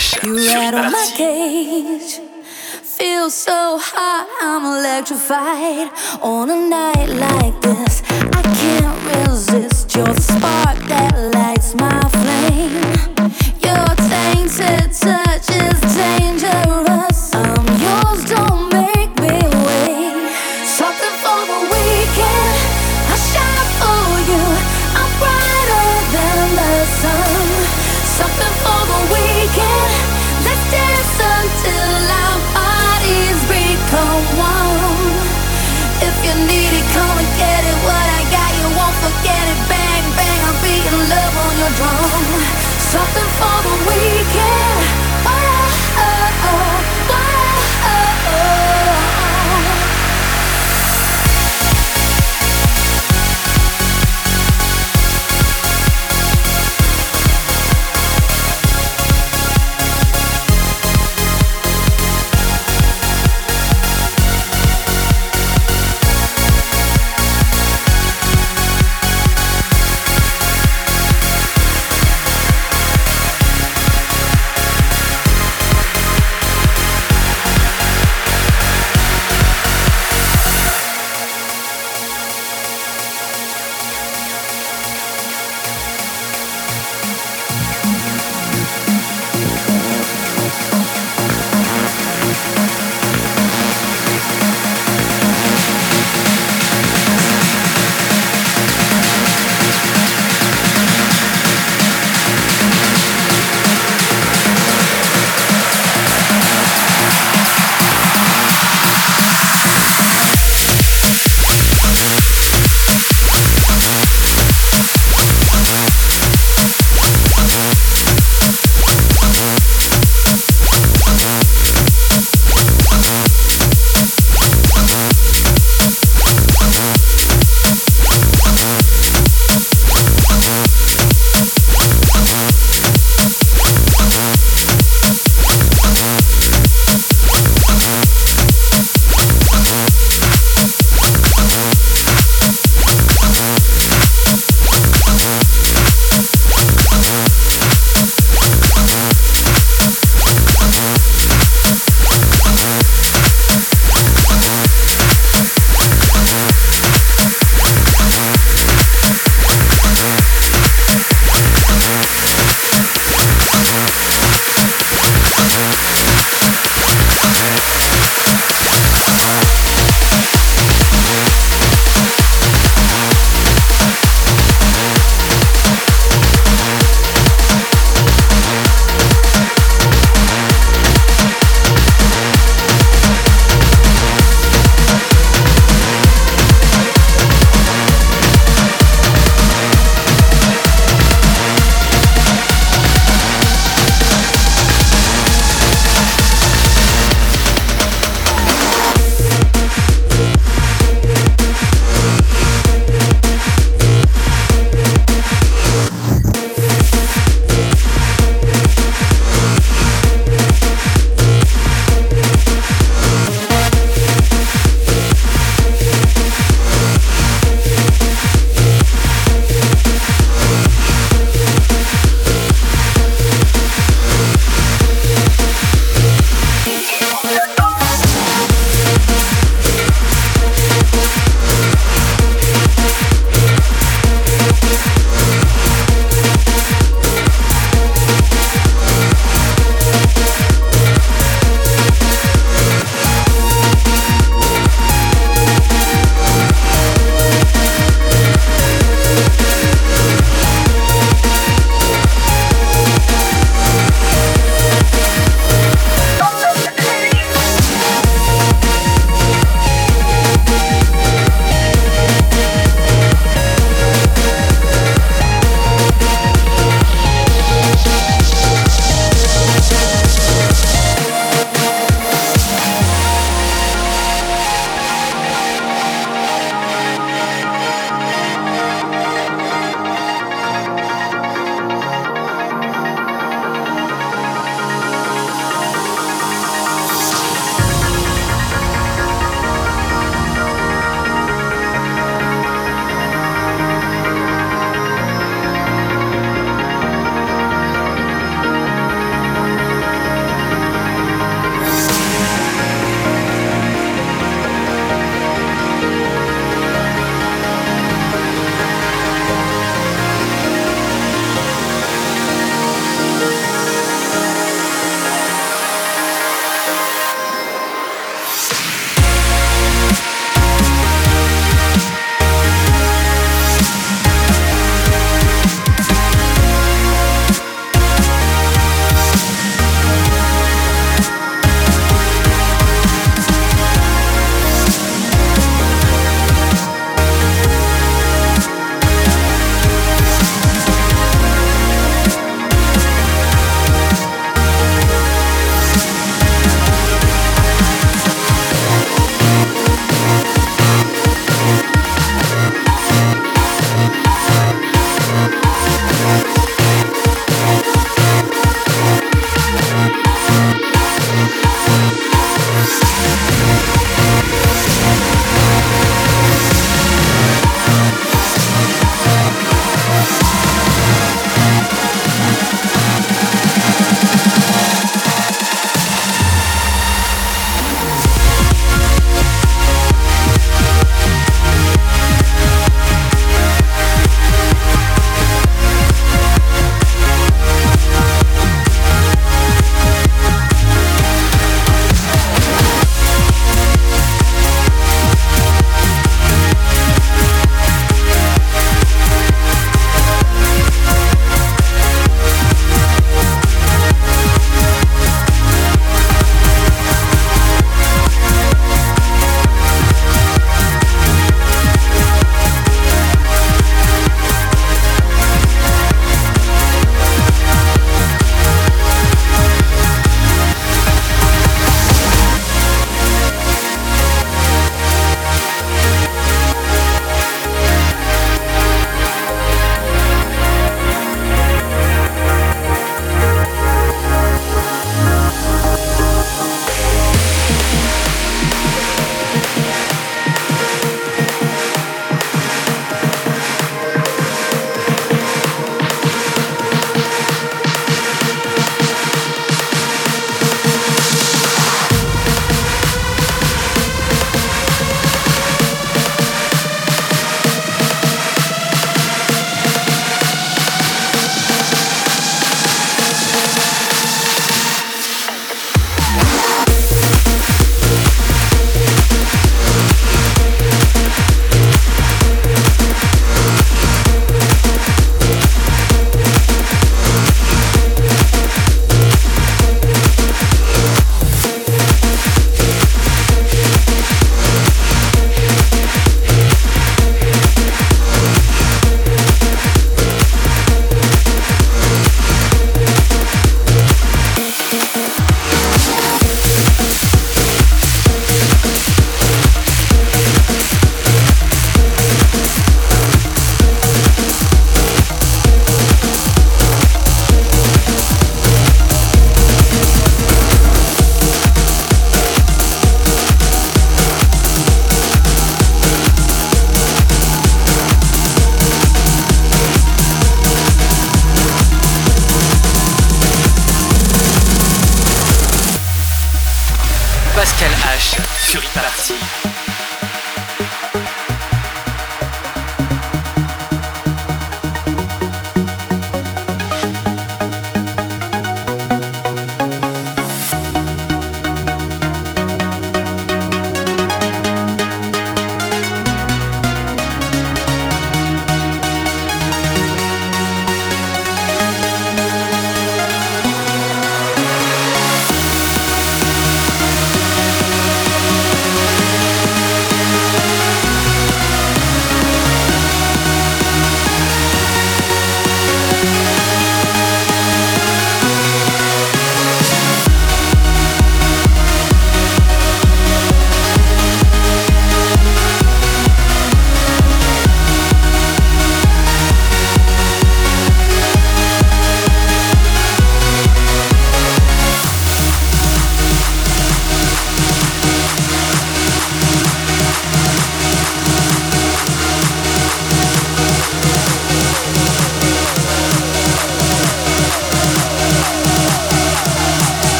shit. You out of my cage. Feel so hot, I'm electrified. On a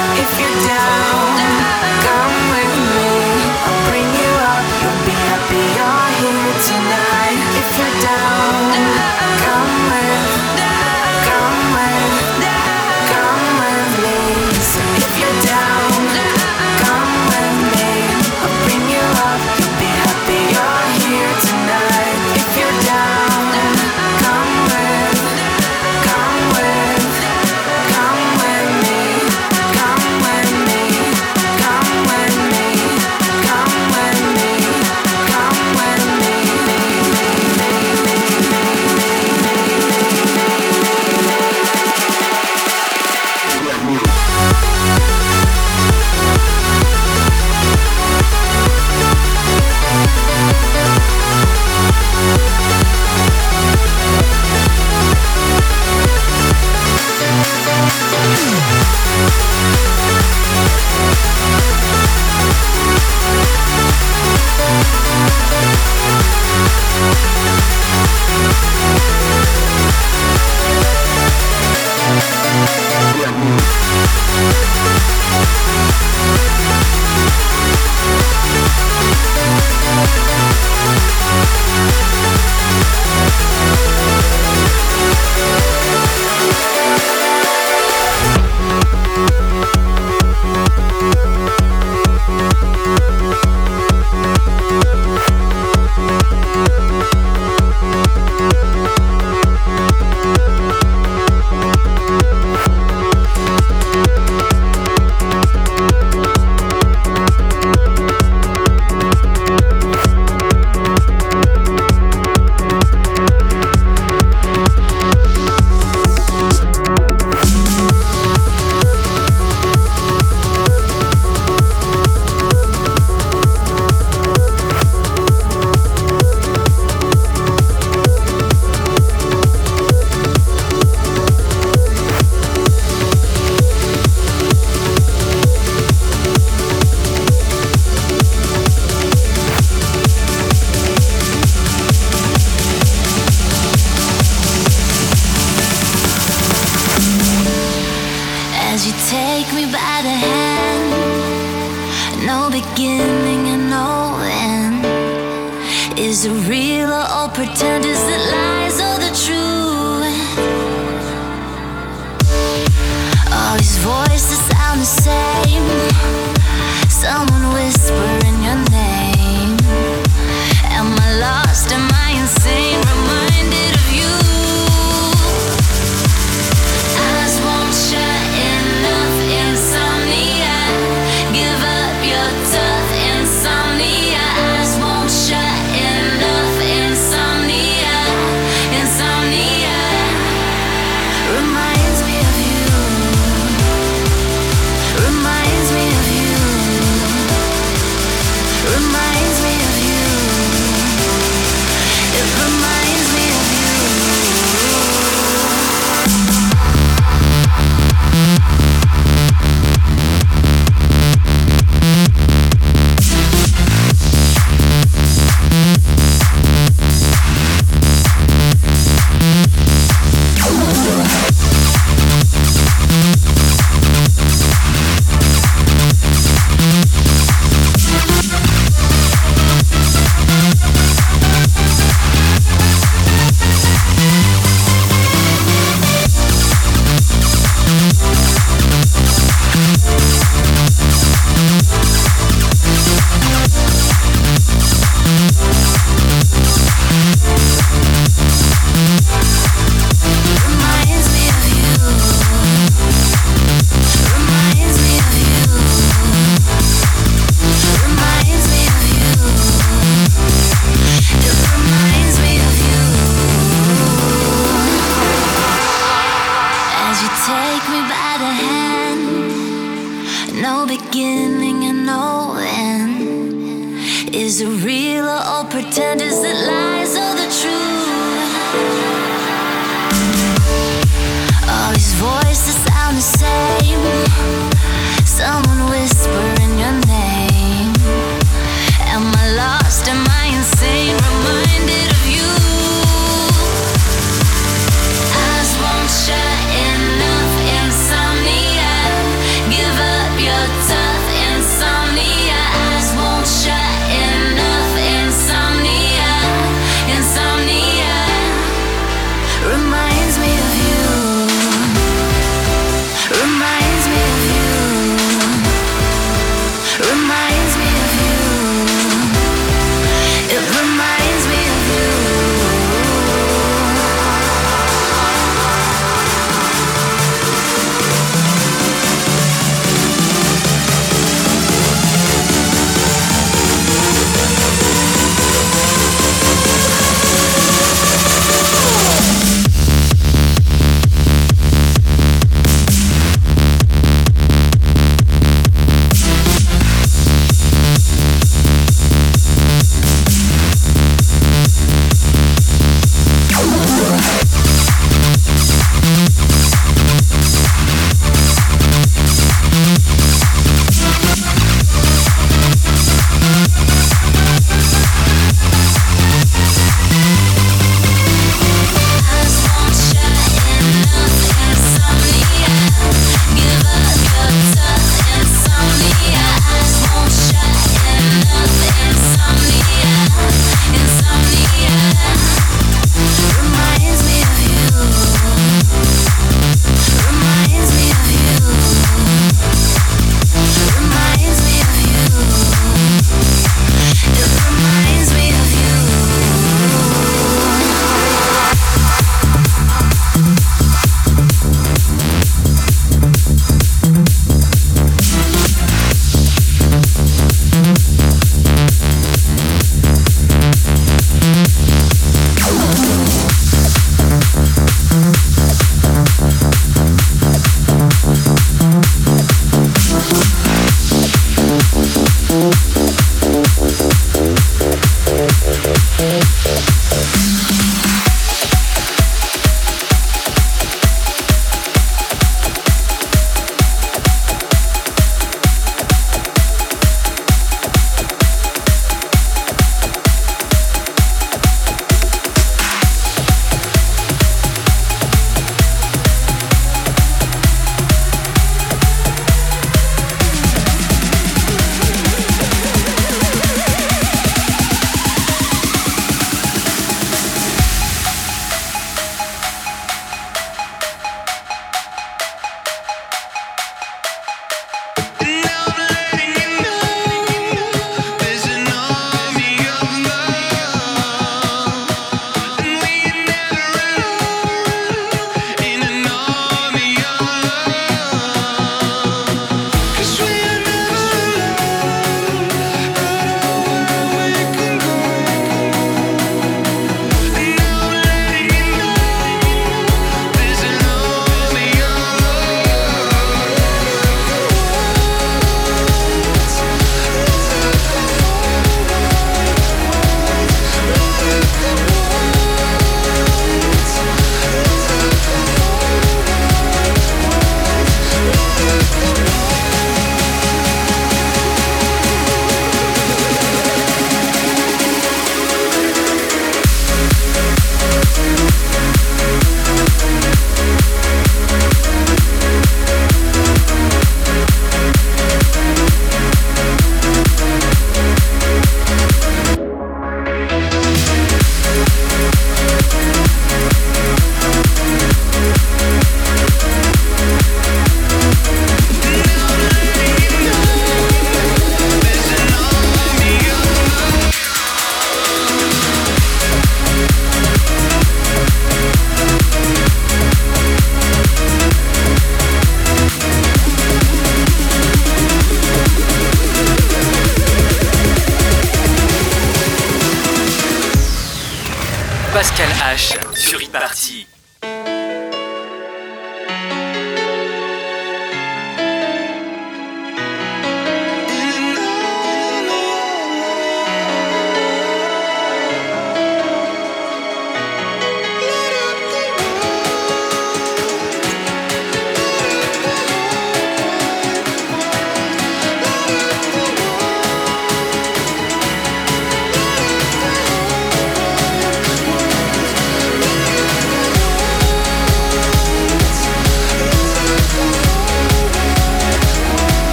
As you take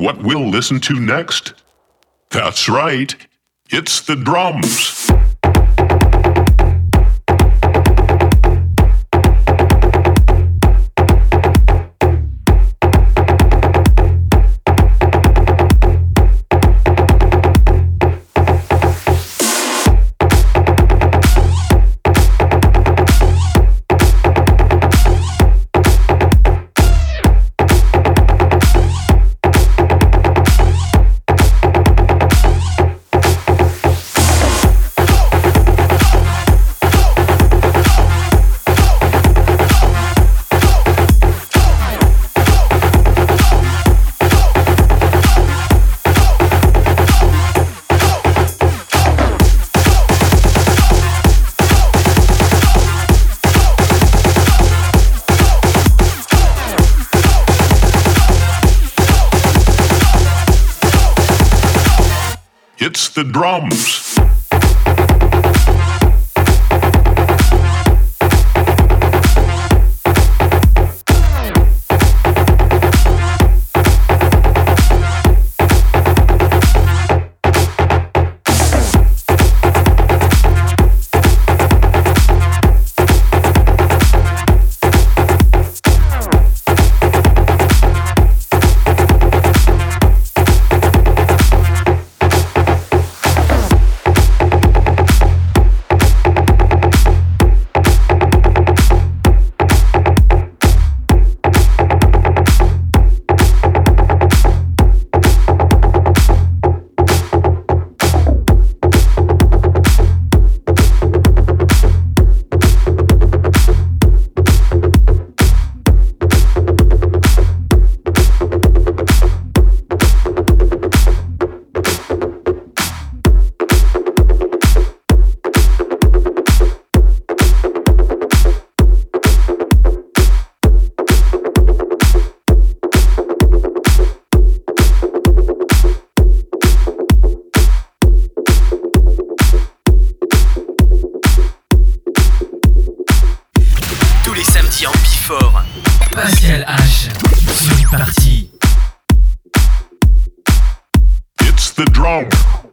what we'll listen to next? That's right, it's the drums. The drums.